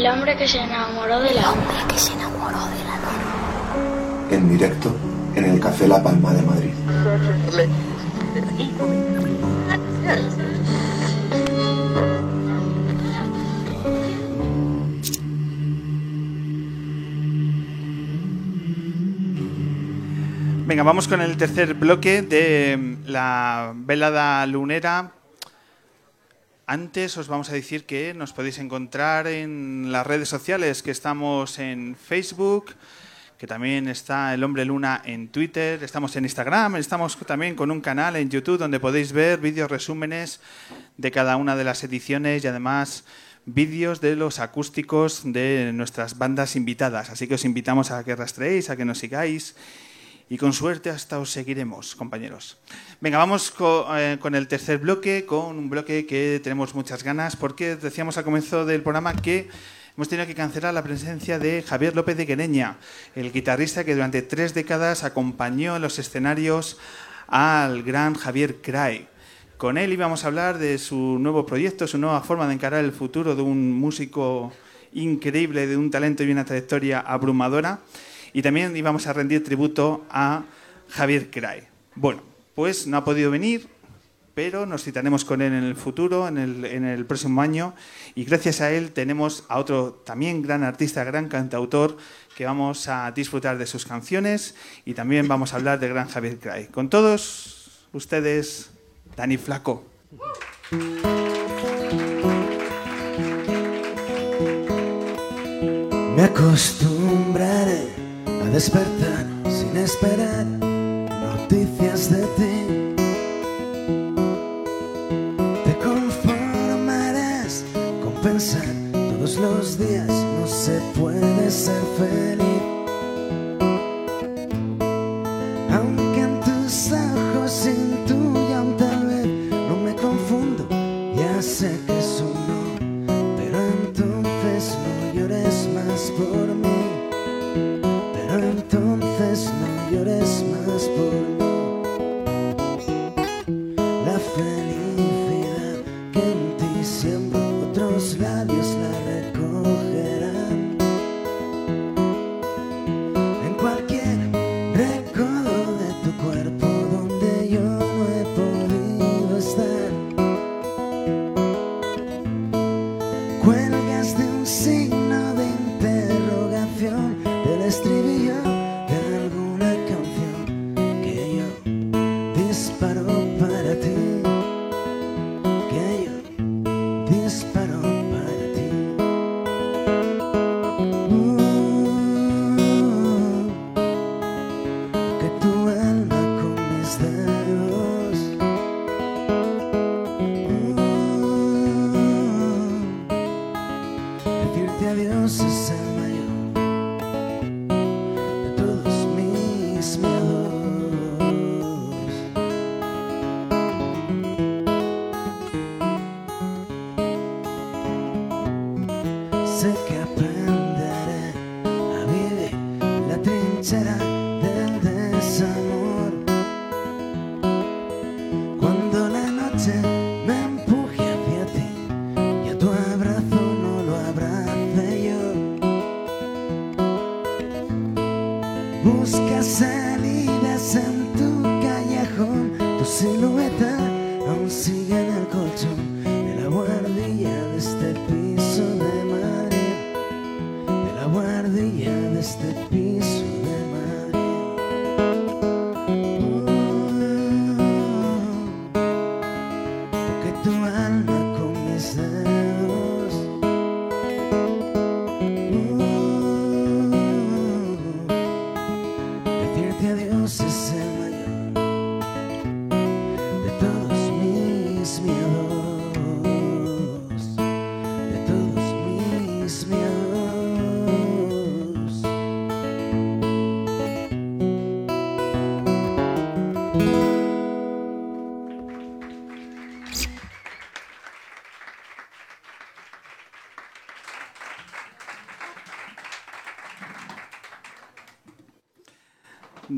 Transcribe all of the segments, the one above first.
El hombre que se enamoró de la luna. que se enamoró de la luna. En directo, en el Café La Palma de Madrid. Venga, vamos con el tercer bloque de la velada lunera. Antes os vamos a decir que nos podéis encontrar en las redes sociales, que estamos en Facebook, que también está el Hombre Luna en Twitter, estamos en Instagram, estamos también con un canal en YouTube donde podéis ver vídeos resúmenes de cada una de las ediciones y además vídeos de los acústicos de nuestras bandas invitadas. Así que os invitamos a que rastreéis, a que nos sigáis y con suerte hasta os seguiremos, compañeros. Venga, vamos co- eh, con el tercer bloque, con un bloque que tenemos muchas ganas, porque decíamos al comienzo del programa que hemos tenido que cancelar la presencia de Javier López de Quereña, el guitarrista que durante tres décadas acompañó en los escenarios al gran Javier Cray. Con él íbamos a hablar de su nuevo proyecto, su nueva forma de encarar el futuro de un músico increíble, de un talento y una trayectoria abrumadora. Y también íbamos a rendir tributo a Javier Cray. Bueno, pues no ha podido venir, pero nos citaremos con él en el futuro, en el, en el próximo año. Y gracias a él tenemos a otro también gran artista, gran cantautor, que vamos a disfrutar de sus canciones y también vamos a hablar de gran Javier Cray. Con todos ustedes, Dani Flaco. Me acostumbraré despertar sin esperar noticias de ti. Te conformarás con pensar todos los días no se puede ser feliz. Aunque en tus ojos intuyan tal vez no me confundo, ya sé que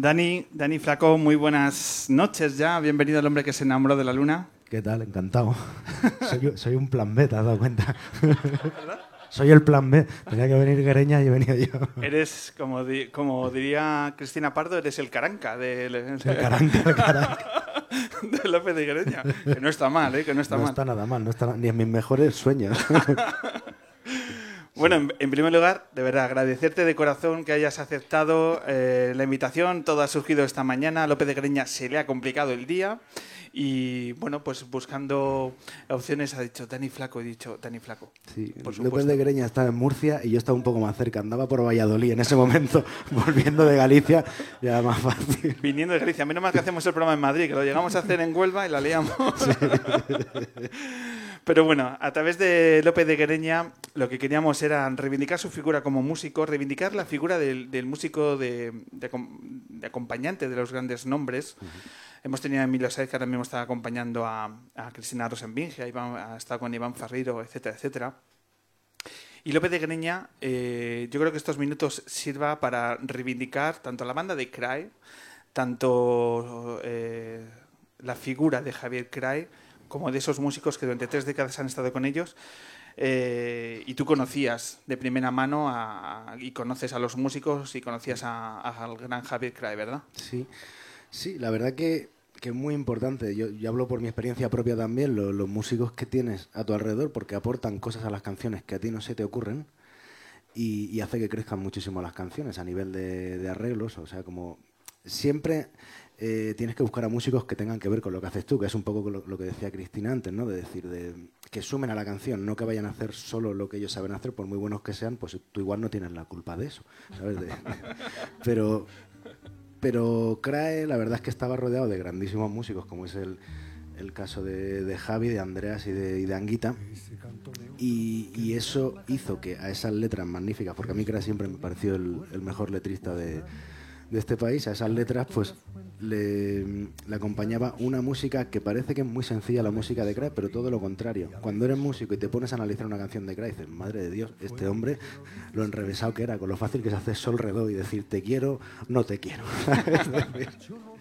Dani, Dani Flaco, muy buenas noches ya. Bienvenido al hombre que se enamoró de la luna. ¿Qué tal? Encantado. soy, soy un plan B, ¿te has dado cuenta? Soy el plan B. Tenía que venir Guereña y he venido yo. Eres, como, di- como diría Cristina Pardo, eres el caranca de, El caranca, el caranca. de López de Guereña. Que no está mal, ¿eh? Que no está no mal. está nada mal, no está ni en mis mejores sueños. Bueno, en, en primer lugar, de verdad, agradecerte de corazón que hayas aceptado eh, la invitación. Todo ha surgido esta mañana. A López de Greña se le ha complicado el día. Y bueno, pues buscando opciones ha dicho Dani Flaco. He dicho Dani Flaco. Sí, Por López de Greña estaba en Murcia y yo estaba un poco más cerca. Andaba por Valladolid en ese momento, volviendo de Galicia, y era más fácil. Viniendo de Galicia. Menos mal que hacemos el programa en Madrid, que lo llegamos a hacer en Huelva y la liamos. Pero bueno, a través de López de Guereña lo que queríamos era reivindicar su figura como músico, reivindicar la figura del, del músico de, de acom- de acompañante de los grandes nombres. Hemos tenido a Emilio Saez, que ahora mismo está acompañando a, a Cristina Rosenbinge, ha estado con Iván Ferreiro, etcétera, etcétera. Y López de Greña, eh, yo creo que estos minutos sirva para reivindicar tanto la banda de Cry, tanto eh, la figura de Javier Cry, como de esos músicos que durante tres décadas han estado con ellos. eh, y tú conocías de primera mano a- y conoces a los músicos y conocías al gran Javier Cry, ¿verdad? Sí, sí, la verdad que, que es muy importante. Yo, hablo por mi experiencia propia también, lo- los músicos que tienes a tu alrededor, porque aportan cosas a las canciones que a ti no se te ocurren y, hace que crezcan muchísimo las canciones a nivel de arreglos. O sea, como siempre eh, tienes que buscar a músicos que tengan que ver con lo que haces tú, que es un poco lo, que decía Cristina antes, ¿no? De decir, de, que sumen a la canción, no que vayan a hacer solo lo que ellos saben hacer, por muy buenos que sean, pues tú igual no tienes la culpa de eso, ¿sabes? De- pero, pero Crae, la verdad es que estaba rodeado de grandísimos músicos, como es el, el caso de, de Javi, de Andreas y de, y de Anguita. Y, y eso hizo que a esas letras magníficas, porque a mí Crae siempre me pareció el, el mejor letrista de, de este país, a esas letras pues le, le acompañaba una música que parece que es muy sencilla la música de Crae, pero todo lo contrario. Cuando eres músico y te pones a analizar una canción de Crae, dices, madre de Dios, este hombre lo enrevesado que era, con lo fácil que se hace sol redó y decir te quiero, no te quiero.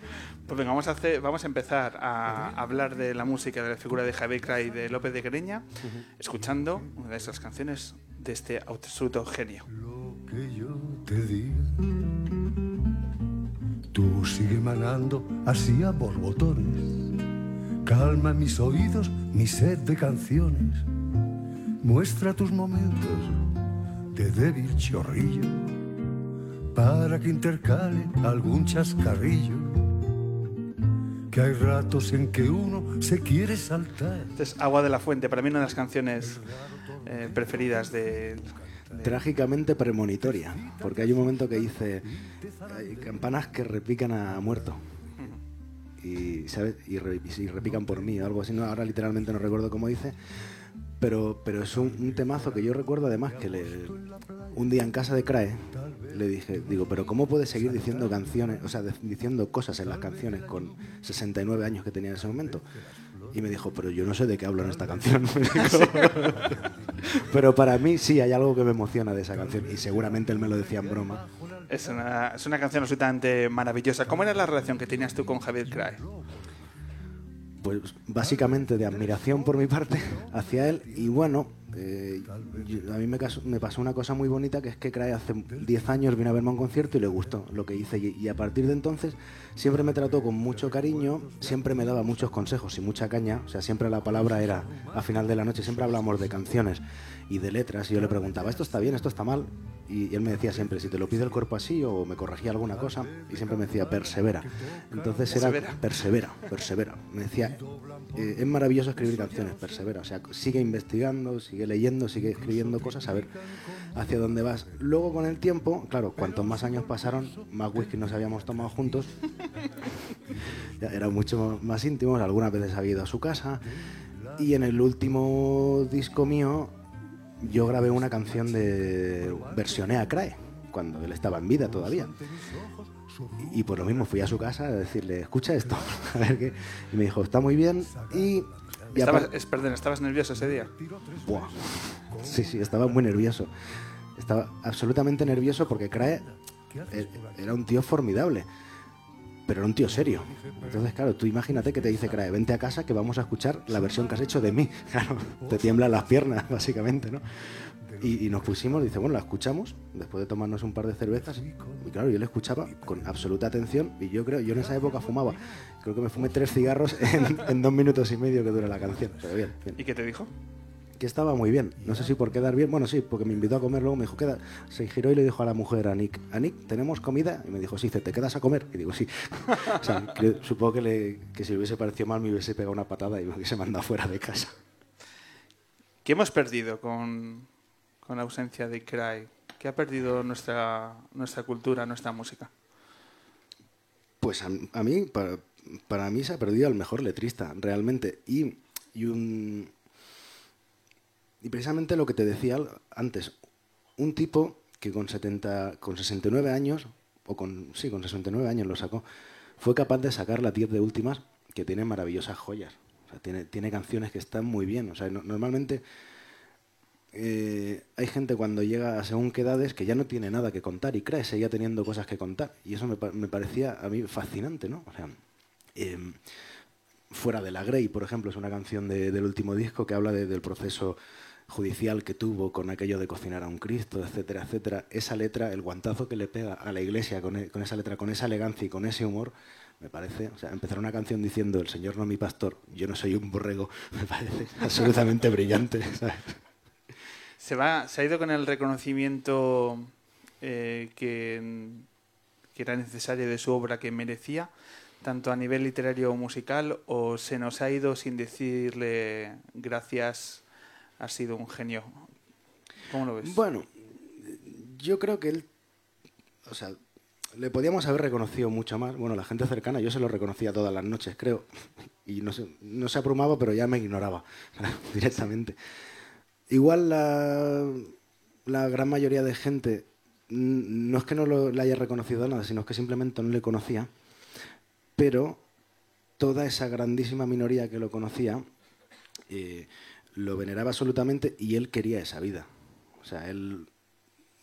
Pues venga, vamos a, hacer, vamos a empezar a hablar de la música, de la figura de Javier Cray y de López de Greña, escuchando una de esas canciones de este absoluto genio. Lo que yo te di, tú sigue manando así a borbotones. Calma mis oídos, mi sed de canciones. Muestra tus momentos de débil chorrillo para que intercale algún chascarrillo. Que hay ratos en que uno se quiere saltar. Este es Agua de la Fuente, para mí una de las canciones eh, preferidas de... Trágicamente premonitoria, porque hay un momento que dice hay campanas que repican a muerto. Y, ¿sabes? y, re- y repican por mí o algo así. No, ahora literalmente no recuerdo cómo dice. Pero, pero es un, un temazo que yo recuerdo además que le, un día en casa de Crae le dije, digo, pero ¿cómo puedes seguir diciendo canciones, o sea, diciendo cosas en las canciones con 69 años que tenía en ese momento? Y me dijo, pero yo no sé de qué hablo en esta canción. pero para mí sí hay algo que me emociona de esa canción y seguramente él me lo decía en broma. Es una, es una canción absolutamente maravillosa. ¿Cómo era la relación que tenías tú con Javier Cray? Pues básicamente de admiración por mi parte hacia él. Y bueno, eh, a mí me, caso- me pasó una cosa muy bonita que es que hace 10 años vino a verme a un concierto y le gustó lo que hice. Y, y a partir de entonces siempre me trató con mucho cariño, siempre me daba muchos consejos y mucha caña, o sea, siempre la palabra era a final de la noche, siempre hablamos de canciones y de letras. Y yo le preguntaba, esto está bien, esto está mal y, él me decía siempre, si te lo pide el cuerpo así o me corregía alguna cosa y siempre me decía, persevera. Entonces era Persevera. persevera. Me decía, eh, es maravilloso escribir canciones, persevera. O sea, sigue investigando, sigue leyendo, sigue escribiendo cosas, a ver hacia dónde vas. Luego con el tiempo, claro, cuantos más años pasaron, más whisky nos habíamos tomado juntos. Ya era mucho más íntimos, algunas veces había ido a su casa. Y en el último disco mío, yo grabé una canción de versioné a Crae, cuando él estaba en vida todavía. Y, por lo mismo fui a su casa a decirle, escucha esto, a ver qué. Y me dijo, está muy bien. Y, y Estabas, es, perdón, ¿estabas nervioso ese día? Buah. Sí, sí, estaba muy nervioso. Estaba absolutamente nervioso porque Crae eh, era un tío formidable, pero era un tío serio. Entonces, claro, tú imagínate que te dice Crae, vente a casa que vamos a escuchar la versión que has hecho de mí. Claro, te tiemblan las piernas, básicamente, ¿no? Y, nos pusimos, dice, bueno, la escuchamos, después de tomarnos un par de cervezas. Y claro, yo la escuchaba con absoluta atención. Y yo creo, yo en esa época fumaba. Creo que me fumé tres cigarros en, dos minutos y medio que dura la canción. Pero bien. ¿Y qué te dijo? Que estaba muy bien. No sé si por quedar bien. Bueno, sí, porque me invitó a comer. Luego me dijo, queda. Se giró y le dijo a la mujer, a Nick, a Nick, ¿tenemos comida? Y me dijo, sí, dice, ¿te quedas a comer? Y digo, sí. o sea, que- supongo que, le- que si le hubiese parecido mal me hubiese pegado una patada y me hubiese mandado fuera de casa. ¿Qué hemos perdido con, con la ausencia de Cry? ¿Qué ha perdido nuestra, nuestra cultura, nuestra música? Pues a, a mí, para, para mí se ha perdido al mejor letrista, realmente. Y, y un. Y precisamente lo que te decía antes, un tipo que con 70, con 69 años, o con, sí, con 69 años lo sacó, fue capaz de sacar la 10 de últimas, que tiene maravillosas joyas. O sea, tiene, tiene canciones que están muy bien. O sea, no- normalmente eh, hay gente cuando llega a según qué edades que ya no tiene nada que contar y cree seguía teniendo cosas que contar. Y eso me, me parecía a mí fascinante, ¿no? O sea, em, Fuera de la Grey, por ejemplo, es una canción de- del último disco que habla de- del proceso judicial que tuvo con aquello de cocinar a un Cristo, etcétera, etcétera. Esa letra, el guantazo que le pega a la iglesia con, e- con esa letra, con esa elegancia y con ese humor, me parece, o sea, empezar una canción diciendo el Señor no mi pastor, yo no soy un borrego, me parece absolutamente brillante. Se, va, se ha ido con el reconocimiento eh, que, que era necesario de su obra, que merecía, tanto a nivel literario o musical, o se nos ha ido sin decirle gracias, ha sido un genio. ¿Cómo lo ves? Bueno, yo creo que él, o sea, le podíamos haber reconocido mucho más. Bueno, la gente cercana, yo se lo reconocía todas las noches, creo. Y no se, no se abrumaba, pero ya me ignoraba directamente. Igual la, la gran mayoría de gente no es que no lo, le haya reconocido nada, sino que simplemente no le conocía. Pero toda esa grandísima minoría que lo conocía eh, lo veneraba absolutamente y él quería esa vida. O sea, él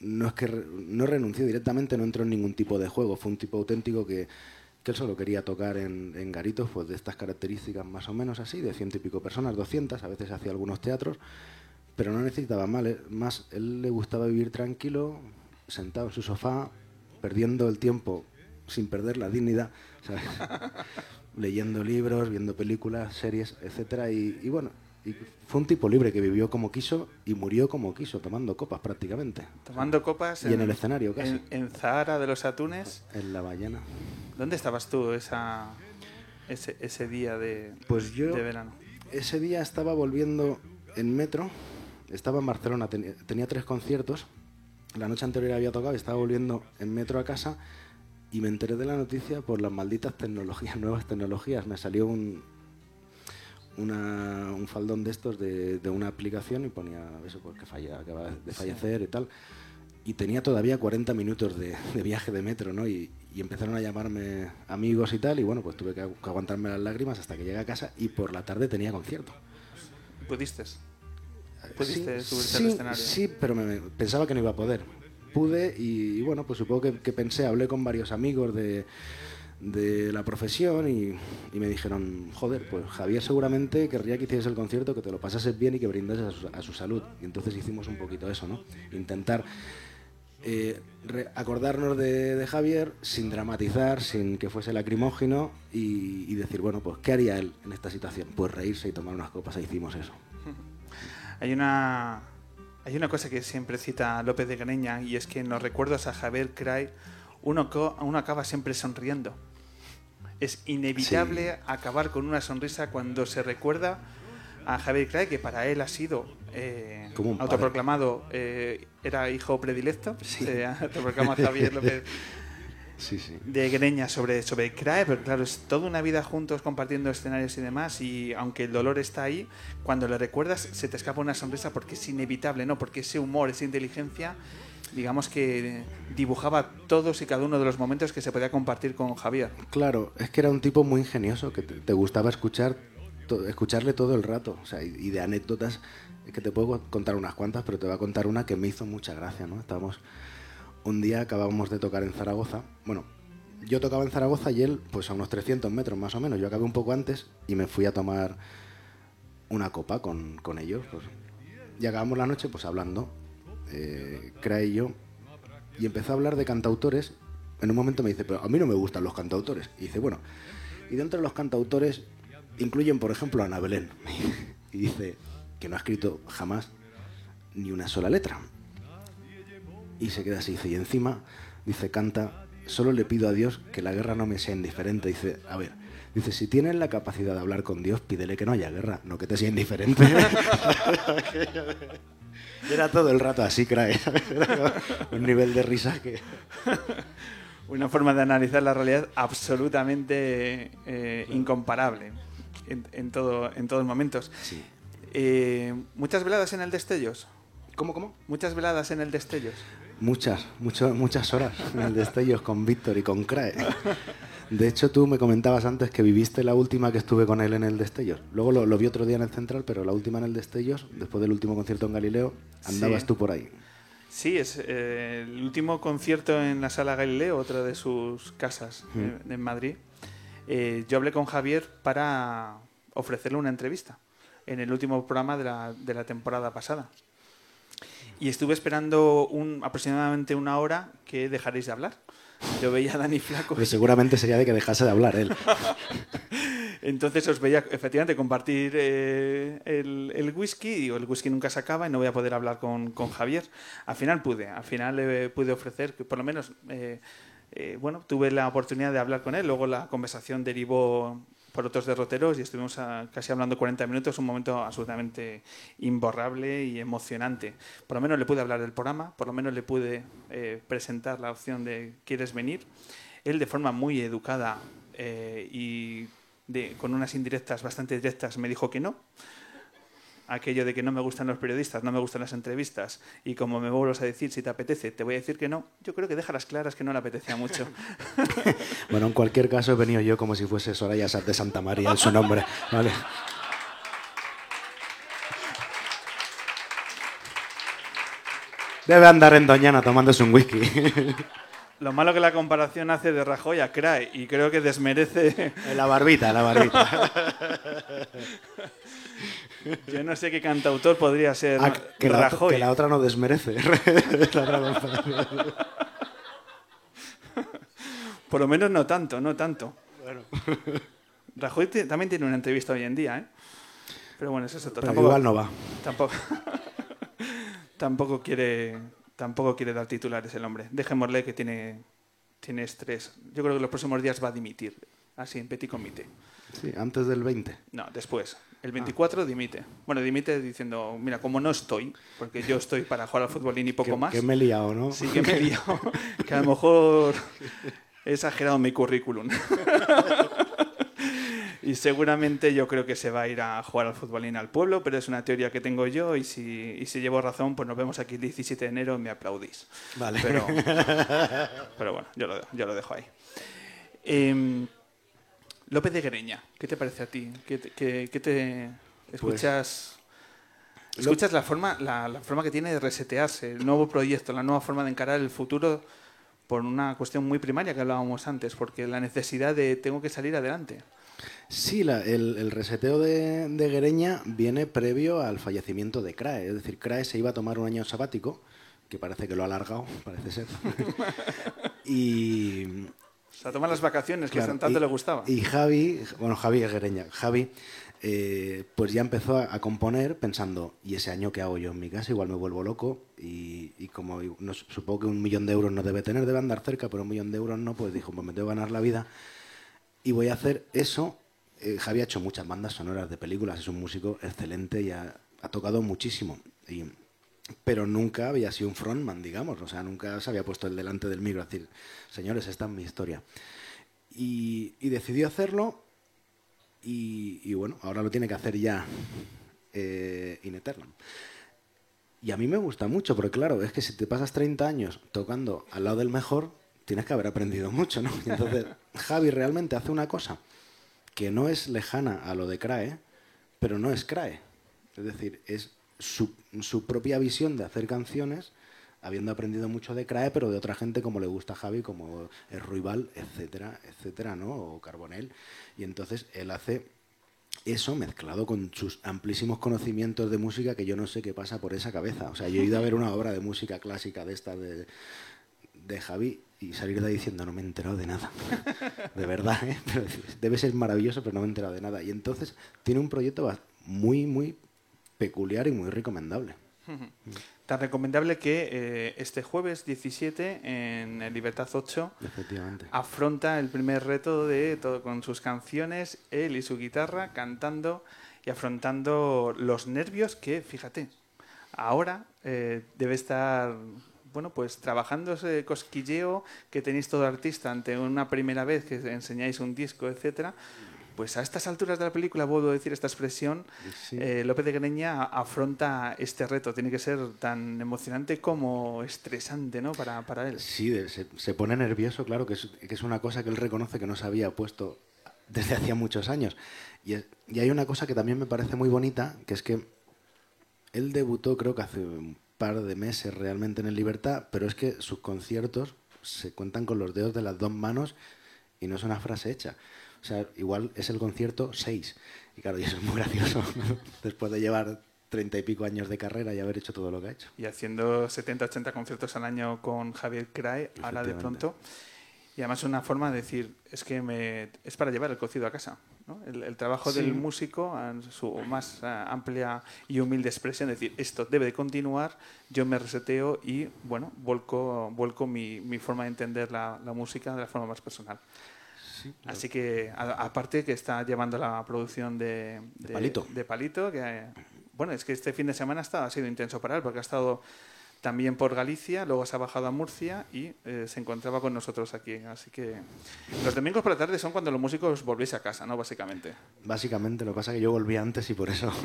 no es que no renunció directamente, no entró en ningún tipo de juego, fue un tipo auténtico que, que él solo quería tocar en, garitos pues de estas características más o menos así, de ciento y pico personas, 200, a veces hacía algunos teatros, pero no necesitaba mal, eh, más, él le gustaba vivir tranquilo, sentado en su sofá, perdiendo el tiempo sin perder la dignidad, ¿sabes? leyendo libros, viendo películas, series, etcétera y bueno, y fue un tipo libre que vivió como quiso y murió como quiso, tomando copas prácticamente. Tomando copas Y en el escenario, casi. En, en Zahara de los Atunes. En la ballena. ¿Dónde estabas tú esa, ese, ese día de, Pues yo de verano? ese día estaba volviendo en metro, estaba en Barcelona, tenía, tenía tres conciertos, la noche anterior había tocado y estaba volviendo en metro a casa y me enteré de la noticia por las malditas tecnologías, nuevas tecnologías. Me salió un, una- un faldón de estos de, de una aplicación y ponía eso porque falla, acaba de fallecer y tal. Y tenía todavía 40 minutos de, de viaje de metro, ¿no? Y, y empezaron a llamarme amigos y tal, y bueno, pues tuve que, agu- que aguantarme las lágrimas hasta que llegué a casa y por la tarde tenía concierto. ¿Pudiste? ¿Pudiste sí, subirte sí, al escenario? Sí, pero me, me- pensaba que no iba a poder. Pude y, y bueno, pues supongo que, que pensé, hablé con varios amigos de, de la profesión y, me dijeron, joder, pues Javier seguramente querría que hicieras el concierto, que te lo pasases bien y que brindases a su, a su salud. Y entonces hicimos un poquito eso, ¿no? Intentar eh, acordarnos de, Javier sin dramatizar, sin que fuese lacrimógeno y, decir, bueno, pues ¿qué haría él en esta situación? Pues reírse y tomar unas copas e hicimos eso. Hay una, hay una cosa que siempre cita López de Greña y es que en los recuerdos a Javier Cray uno, uno acaba siempre sonriendo. Es inevitable acabar con una sonrisa cuando se recuerda a Javier Cray, que para él ha sido eh, autoproclamado, eh, era hijo predilecto, se autoproclama Javier López Sí, sí. de Greña sobre, sobre Crae, pero claro, es toda una vida juntos compartiendo escenarios y demás, y aunque el dolor está ahí, cuando le recuerdas se te escapa una sonrisa porque es inevitable, ¿no? Porque ese humor, esa inteligencia, digamos que dibujaba todos y cada uno de los momentos que se podía compartir con Javier. Claro, es que era un tipo muy ingenioso, que te, gustaba escuchar escucharle todo el rato. O sea, y, de anécdotas, que te puedo contar unas cuantas, pero te voy a contar una que me hizo mucha gracia, ¿no? Estábamos, un día acabábamos de tocar en Zaragoza. Bueno, yo tocaba en Zaragoza y él, pues a unos 300 metros más o menos. Yo acabé un poco antes y me fui a tomar una copa con, con ellos. Pues. Y acabamos la noche, pues hablando. Eh, Crae y yo, y empezó a hablar de cantautores. En un momento me dice, pero a mí no me gustan los cantautores. Y dice, bueno, y dentro de los cantautores incluyen, por ejemplo, a Ana Belén. y dice que no ha escrito jamás ni una sola letra. Y se queda así, dice, y encima, dice, canta, solo le pido a Dios que la guerra no me sea indiferente. Dice, a ver, dice, si tienes la capacidad de hablar con Dios, pídele que no haya guerra, no que te sea indiferente. Era todo el rato así, crae. Un nivel de risa que... Una forma de analizar la realidad absolutamente eh, incomparable en, en todo, en todos momentos. Sí. Eh, ¿Muchas veladas en el Destellos? ¿Cómo, cómo? ¿Muchas veladas en el Destellos? Muchas, mucho- muchas horas en el Destellos con Víctor y con Crae. De hecho, tú me comentabas antes que viviste la última que estuve con él en el Destellos. Luego lo, lo vi otro día en el Central, pero la última en el Destellos, después del último concierto en Galileo, andabas Sí. tú por ahí. Sí, es eh, el último concierto en la Sala Galileo, otra de sus casas eh, en Madrid. Eh, yo hablé con Javier para ofrecerle una entrevista en el último programa de la, de la temporada pasada. Y estuve esperando un, aproximadamente una hora que dejaréis de hablar. Yo veía a Dani Flaco. Pues seguramente sería de que dejase de hablar él. Entonces os veía efectivamente compartir eh, el, el whisky. Digo, el whisky nunca se acaba y no voy a poder hablar con, con Javier. Al final pude, al final le pude ofrecer, que por lo menos, eh, eh, bueno, tuve la oportunidad de hablar con él. Luego la conversación derivó por otros derroteros y estuvimos a- casi hablando 40 minutos, un momento absolutamente imborrable y emocionante. Por lo menos le pude hablar del programa, por lo menos le pude eh, presentar la opción de ¿quieres venir? Él de forma muy educada eh, y de- con unas indirectas bastante directas me dijo que no. Aquello de que no me gustan los periodistas, no me gustan las entrevistas y como me vuelvas a decir si te apetece, te voy a decir que no. Yo creo que deja las claras que no le apetecía mucho. Bueno, en cualquier caso he venido yo como si fuese Soraya Sat de Santa María en su nombre. ¿vale? Debe andar en Doñana tomándose un whisky. Lo malo que la comparación hace de Rajoy a Crae y creo que desmerece. La barbita, la barbita. Yo no sé qué cantautor podría ser Ah, que, la, Rajoy. que la otra no desmerece. Por lo menos no tanto, no tanto. Rajoy te- también tiene una entrevista hoy en día, ¿eh? Pero bueno, eso es otro. Pero Tampoco, igual no va. tampoco, tampoco quiere, tampoco quiere dar titulares el hombre. Dejémosle que tiene, tiene estrés. Yo creo que los próximos días va a dimitir, así en petit comité. Sí, antes del 20. No, después. El 24 dimite. Bueno, dimite diciendo, mira, como no estoy, porque yo estoy para jugar al fútbol y poco que, más. que me he liado, ¿no? Sí que me he liado. que a lo mejor he exagerado mi currículum. y seguramente yo creo que se va a ir a jugar al futbolín al pueblo, pero es una teoría que tengo yo y si, y si llevo razón, pues nos vemos aquí el 17 de enero y me aplaudís. Vale. Pero, pero bueno, yo lo, yo lo dejo ahí. Em, López de Guereña, ¿qué te parece a ti? ¿Qué te, qué- qué te escuchas? ¿Escuchas la forma, la, la forma que tiene de resetearse, el nuevo proyecto, la nueva forma de encarar el futuro por una cuestión muy primaria que hablábamos antes, porque la necesidad de tengo que salir adelante. Sí, la- el, el reseteo de, de Guereña viene previo al fallecimiento de Crae. Es decir, Crae se iba a tomar un año sabático, que parece que lo ha alargado, parece ser. y, O sea, tomar las vacaciones que claro, tanto y- le gustaba. Y Javi, bueno, Javi es Guereña. Javi, eh, pues ya empezó a, a componer pensando, ¿y ese año qué hago yo en mi casa? Igual me vuelvo loco. Y, y como no, supongo que un millón de euros no debe tener, debe andar cerca, pero un millón de euros no, pues dijo, pues me tengo que ganar la vida. Y voy a hacer eso. Eh, Javi ha hecho muchas bandas sonoras de películas, es un músico excelente y ha, ha tocado muchísimo. Y- pero nunca había sido un frontman, digamos. O sea, nunca se había puesto el delante del micro a decir, señores, esta es mi historia. Y, y decidió hacerlo y, y bueno, ahora lo tiene que hacer ya eh, in eternum. Y a mí me gusta mucho, porque claro, es que si te pasas 30 años tocando al lado del mejor, tienes que haber aprendido mucho, ¿no? Y entonces, Javi realmente hace una cosa que no es lejana a lo de Crae, pero no es Crae. Es decir, es su, propia visión de hacer canciones, habiendo aprendido mucho de Crae, pero de otra gente como le gusta a Javi, como es Ruibal, etcétera, etcétera, ¿no? O Carbonell. Y entonces él hace eso mezclado con sus amplísimos conocimientos de música que yo no sé qué pasa por esa cabeza. O sea, yo he ido a ver una obra de música clásica de esta de, de Javi y salir de ahí diciendo no me he enterado de nada. de verdad, ¿eh? Pero debe ser maravilloso, pero no me he enterado de nada. Y entonces tiene un proyecto muy, muy peculiar y muy recomendable. Tan recomendable que eh, este jueves 17 en el Libertad 8 Efectivamente. afronta el primer reto de todo con sus canciones, él y su guitarra cantando y afrontando los nervios que, fíjate, ahora eh, debe estar, bueno, pues trabajando ese cosquilleo que tenéis todo artista ante una primera vez que enseñáis un disco, etcétera. Pues a estas alturas de la película, puedo decir esta expresión, Sí. eh, López de Greña afronta este reto. Tiene que ser tan emocionante como estresante, ¿no? Para, para él. Sí, se, se pone nervioso, claro, que es, que es una cosa que él reconoce que no se había puesto desde hacía muchos años. Y, es- y hay una cosa que también me parece muy bonita, que es que él debutó creo que hace un par de meses realmente en el Libertad, pero es que sus conciertos se cuentan con los dedos de las dos manos y no es una frase hecha. O sea, igual es el concierto 6. Y claro, y eso es muy gracioso, después de llevar treinta y pico años de carrera y haber hecho todo lo que ha hecho. y haciendo 70, 80 conciertos al año con Javier Crae, ahora de pronto. Y además una forma de decir, es que me, es para llevar el cocido a casa. ¿no? El, el trabajo Sí. del músico, en su más eh, amplia y humilde expresión, es decir, esto debe de continuar, yo me reseteo y, bueno, vuelco, vuelco mi, mi forma de entender la, la música de la forma más personal. Así que, aparte que está llevando la producción de, De Palito. de Palito, que bueno, es que este fin de semana ha, estado- ha sido intenso para él, porque ha estado también por Galicia, luego se ha bajado a Murcia y eh, se encontraba con nosotros aquí. Así que los domingos por la tarde son cuando los músicos volvéis a casa, ¿no? Básicamente. Básicamente, lo que pasa es que yo volví antes y por eso.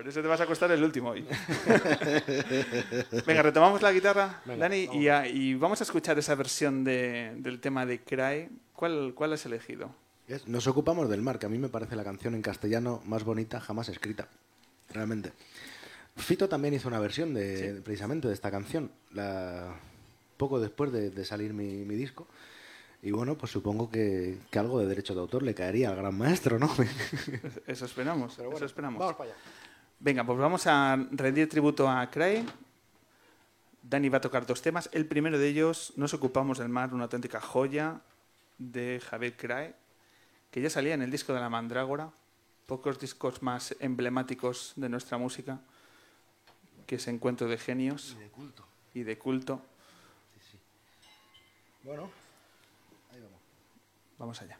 Por eso te vas a acostar el último hoy. Venga, retomamos la guitarra, Dani, y, a- y vamos a escuchar esa versión de- del tema de Cry. ¿Cuál, ¿Cuál has elegido? Es- Nos ocupamos del mar, que a mí me parece la canción en castellano más bonita jamás escrita. Realmente. Fito también hizo una versión de, precisamente de esta canción, la, poco después de, de salir mi, mi disco. Y bueno, pues supongo que, que algo de derecho de autor le caería al gran maestro, ¿no? Eso esperamos. eso esperamos. Vamos para allá. Venga, pues vamos a rendir tributo a Cray. Dani va a tocar dos temas. El primero de ellos, Nos ocupamos del mar, una auténtica joya de Javier Cray, que ya salía en el disco de la Mandrágora. Pocos discos más emblemáticos de nuestra música, que es Encuentro de Genios de culto. y de culto. Bueno, Vamos allá.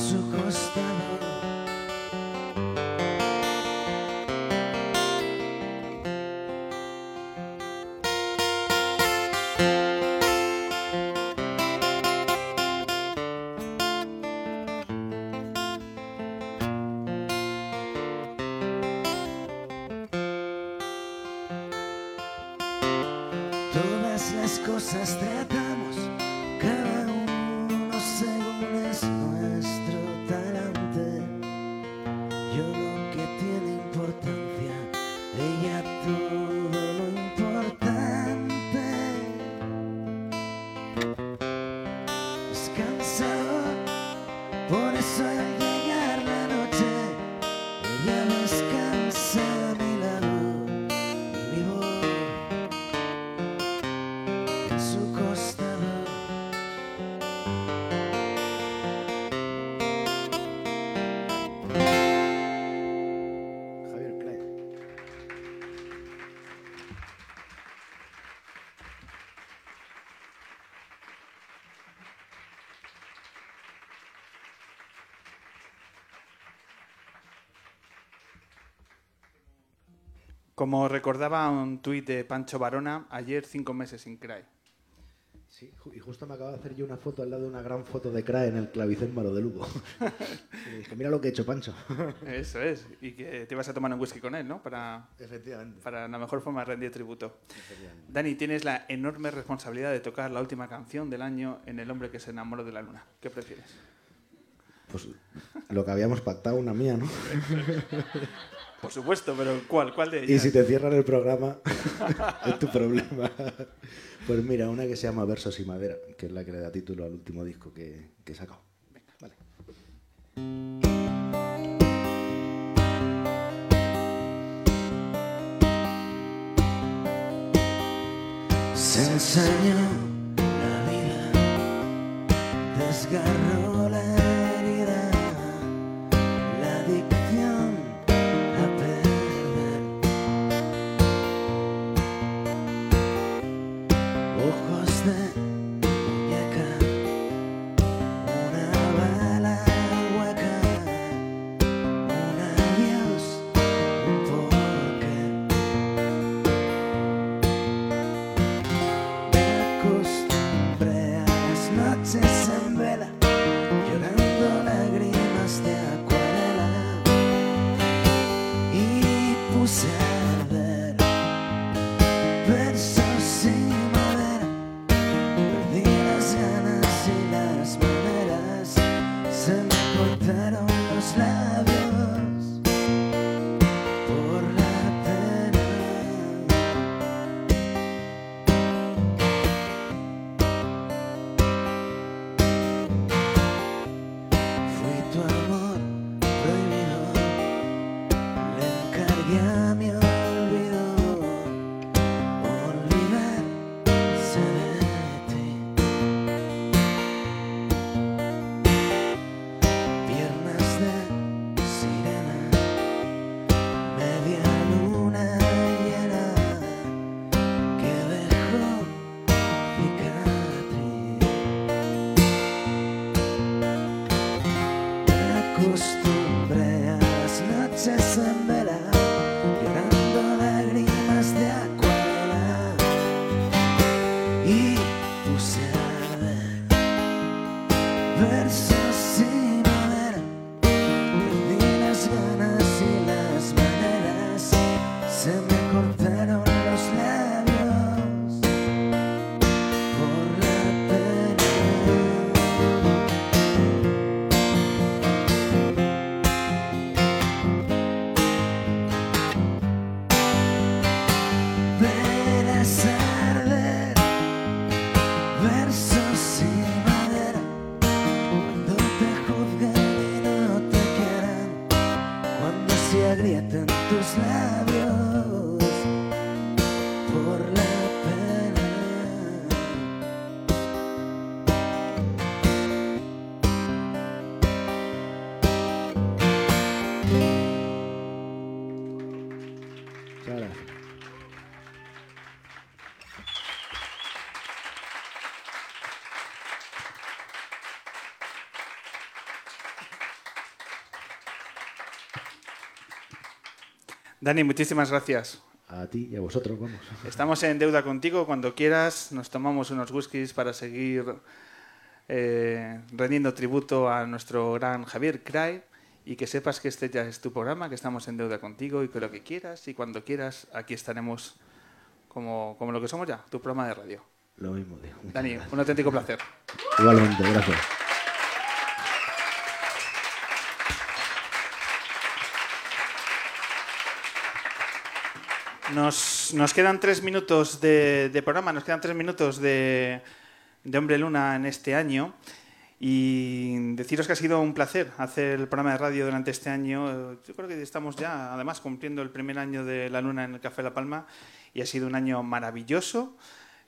En su costado. Todas Como recordaba un tuit de Pancho Varona, ayer cinco meses sin CRAE. Sí, y justo me acabo de hacer yo una foto al lado de una gran foto de CRAE en el clavicémbalo de Lugo. y dije, mira lo que he hecho, Pancho. Eso es. Y que te vas a tomar un whisky con él, ¿no? Para, Efectivamente. para la mejor forma de rendir tributo. Dani, tienes la enorme responsabilidad de tocar la última canción del año en El hombre que se enamoró de la luna. ¿Qué prefieres? Pues lo que habíamos pactado, una mía, ¿no? Por supuesto, pero ¿cuál? ¿Cuál de ellas? Y si te cierran el programa, es tu problema. Pues mira, una que se llama Versos y Madera, que es la que le da título al último disco que, que he sacado. Vale. Se ensañó la vida, desgarró Dani, muchísimas gracias. A ti y a vosotros, vamos. Estamos en deuda contigo. Cuando quieras, nos tomamos unos whiskies para seguir eh, rendiendo tributo a nuestro gran Javier Cray. Y que sepas que este ya es tu programa, que estamos en deuda contigo y que lo que quieras y cuando quieras, aquí estaremos como, como lo que somos ya, tu programa de radio. Lo mismo digo. Dani, un auténtico placer. Igualmente, gracias. Nos, nos quedan tres minutos de, de programa, nos quedan tres minutos de, de Hombre Luna en este año. Y deciros que ha sido un placer hacer el programa de radio durante este año. Yo creo que estamos ya, además, cumpliendo el primer año de La Luna en el Café La Palma y ha sido un año maravilloso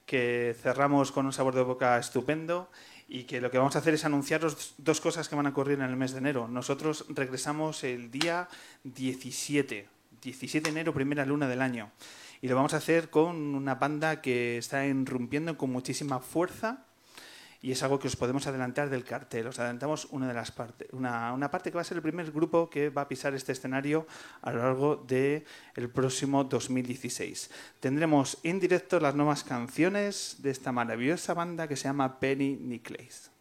que cerramos con un sabor de boca estupendo y que lo que vamos a hacer es anunciaros dos cosas que van a ocurrir en el mes de enero. Nosotros regresamos el día 17, 17 de enero, primera luna del año. Y lo vamos a hacer con una banda que está irrumpiendo con muchísima fuerza y es algo que os podemos adelantar del cartel. Os adelantamos una de las partes, una, una, parte que va a ser el primer grupo que va a pisar este escenario a lo largo del el próximo 2016. Tendremos en directo las nuevas canciones de esta maravillosa banda que se llama Penny Nicholas.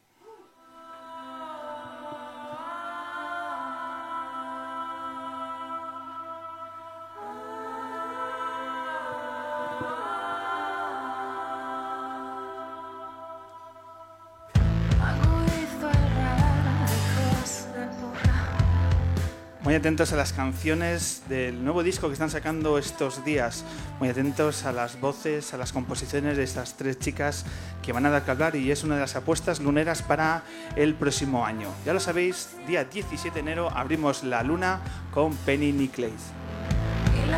Muy atentos a las canciones del nuevo disco que están sacando estos días. Muy atentos a las voces, a las composiciones de estas tres chicas que van a dar que hablar y es una de las apuestas luneras para el próximo año. Ya lo sabéis, día 17 de enero abrimos la luna con Penny Nicholas. Y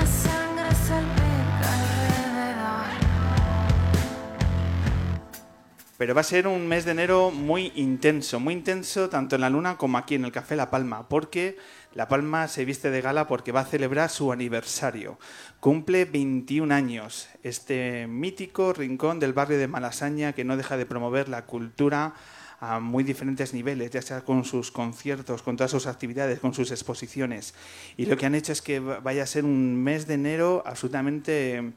Pero va a ser un mes de enero muy intenso, muy intenso tanto en la luna como aquí en el Café La Palma, porque La Palma se viste de gala porque va a celebrar su aniversario. Cumple 21 años este mítico rincón del barrio de Malasaña que no deja de promover la cultura a muy diferentes niveles, ya sea con sus conciertos, con todas sus actividades, con sus exposiciones. Y lo que han hecho es que vaya a ser un mes de enero absolutamente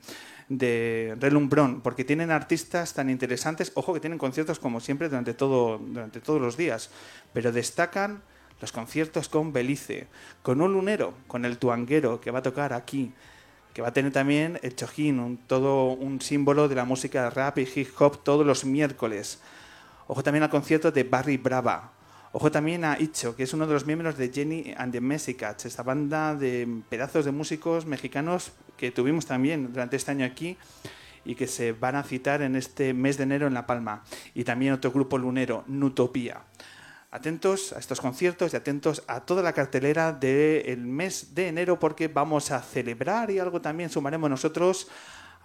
de relumbrón, porque tienen artistas tan interesantes, ojo que tienen conciertos como siempre durante, todo, durante todos los días, pero destacan los conciertos con Belice, con un lunero, con el tuanguero que va a tocar aquí, que va a tener también el chojín, un, todo un símbolo de la música rap y hip hop todos los miércoles. Ojo también al concierto de Barry Brava. Ojo también a Icho, que es uno de los miembros de Jenny and the Mexicats, esta banda de pedazos de músicos mexicanos que tuvimos también durante este año aquí y que se van a citar en este mes de enero en La Palma. Y también otro grupo lunero, Nutopía. Atentos a estos conciertos y atentos a toda la cartelera del mes de enero porque vamos a celebrar y algo también sumaremos nosotros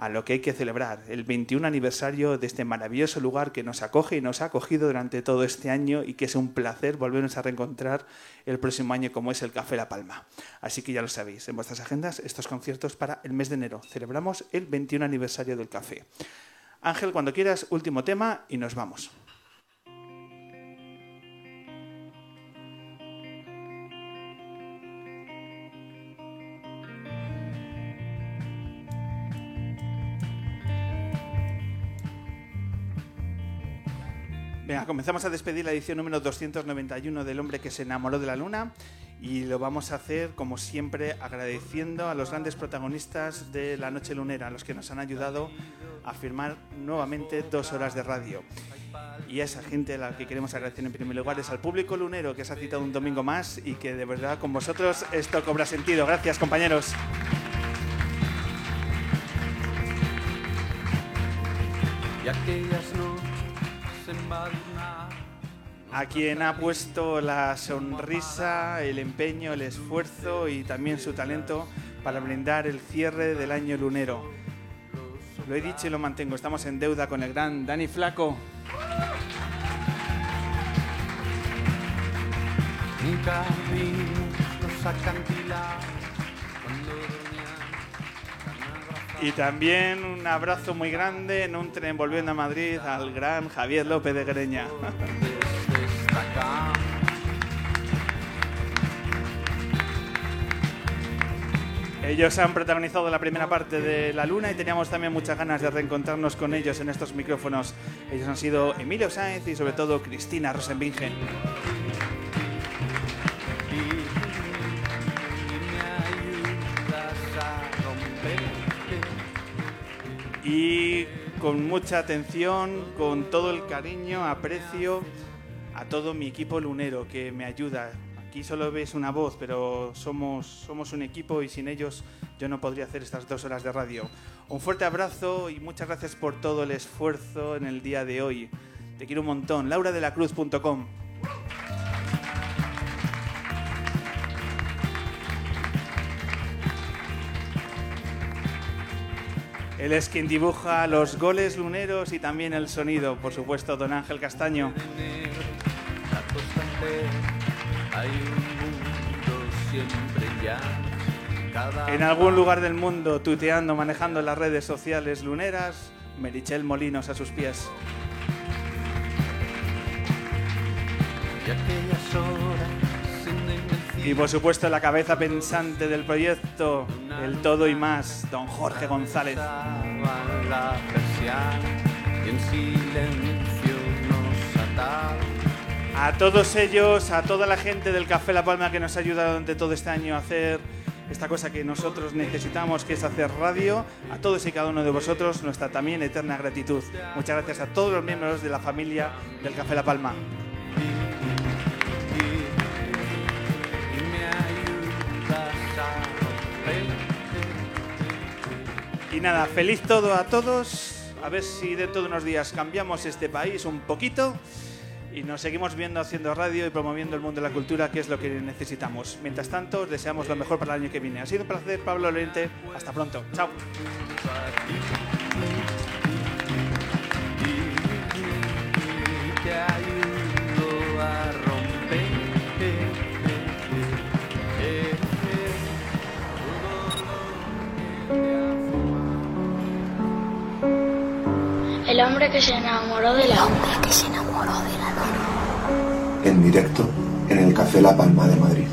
a lo que hay que celebrar, el 21 aniversario de este maravilloso lugar que nos acoge y nos ha acogido durante todo este año y que es un placer volvernos a reencontrar el próximo año como es el Café La Palma. Así que ya lo sabéis, en vuestras agendas estos conciertos para el mes de enero. Celebramos el 21 aniversario del café. Ángel, cuando quieras, último tema y nos vamos. Comenzamos a despedir la edición número 291 del hombre que se enamoró de la luna y lo vamos a hacer como siempre agradeciendo a los grandes protagonistas de la noche lunera, los que nos han ayudado a firmar nuevamente dos horas de radio. Y a esa gente a la que queremos agradecer en primer lugar es al público lunero que se ha citado un domingo más y que de verdad con vosotros esto cobra sentido. Gracias compañeros. A quien ha puesto la sonrisa, el empeño, el esfuerzo y también su talento para brindar el cierre del año lunero. Lo he dicho y lo mantengo, estamos en deuda con el gran Dani Flaco. Y también un abrazo muy grande en un tren volviendo a Madrid al gran Javier López de Greña. Ellos han protagonizado la primera parte de La Luna y teníamos también muchas ganas de reencontrarnos con ellos en estos micrófonos. Ellos han sido Emilio Sáenz y sobre todo Cristina Rosenbingen. Y con mucha atención, con todo el cariño, aprecio a todo mi equipo lunero que me ayuda. Aquí solo ves una voz, pero somos, somos un equipo y sin ellos yo no podría hacer estas dos horas de radio. Un fuerte abrazo y muchas gracias por todo el esfuerzo en el día de hoy. Te quiero un montón. lauradelacruz.com Él es quien dibuja los goles luneros y también el sonido, por supuesto, don Ángel Castaño. En algún lugar del mundo, tuteando, manejando las redes sociales luneras, Merichel Molinos a sus pies. Y por supuesto, la cabeza pensante del proyecto, el todo y más, don Jorge González. A todos ellos, a toda la gente del Café La Palma que nos ha ayudado durante todo este año a hacer esta cosa que nosotros necesitamos, que es hacer radio, a todos y cada uno de vosotros nuestra también eterna gratitud. Muchas gracias a todos los miembros de la familia del Café La Palma. Nada, feliz todo a todos. A ver si dentro de unos días cambiamos este país un poquito y nos seguimos viendo haciendo radio y promoviendo el mundo de la cultura, que es lo que necesitamos. Mientras tanto, os deseamos lo mejor para el año que viene. Ha sido un placer, Pablo Lorente. Hasta pronto. Chao. El hombre que se enamoró de la hombre que se enamoró de la luna. En directo en el Café La Palma de Madrid.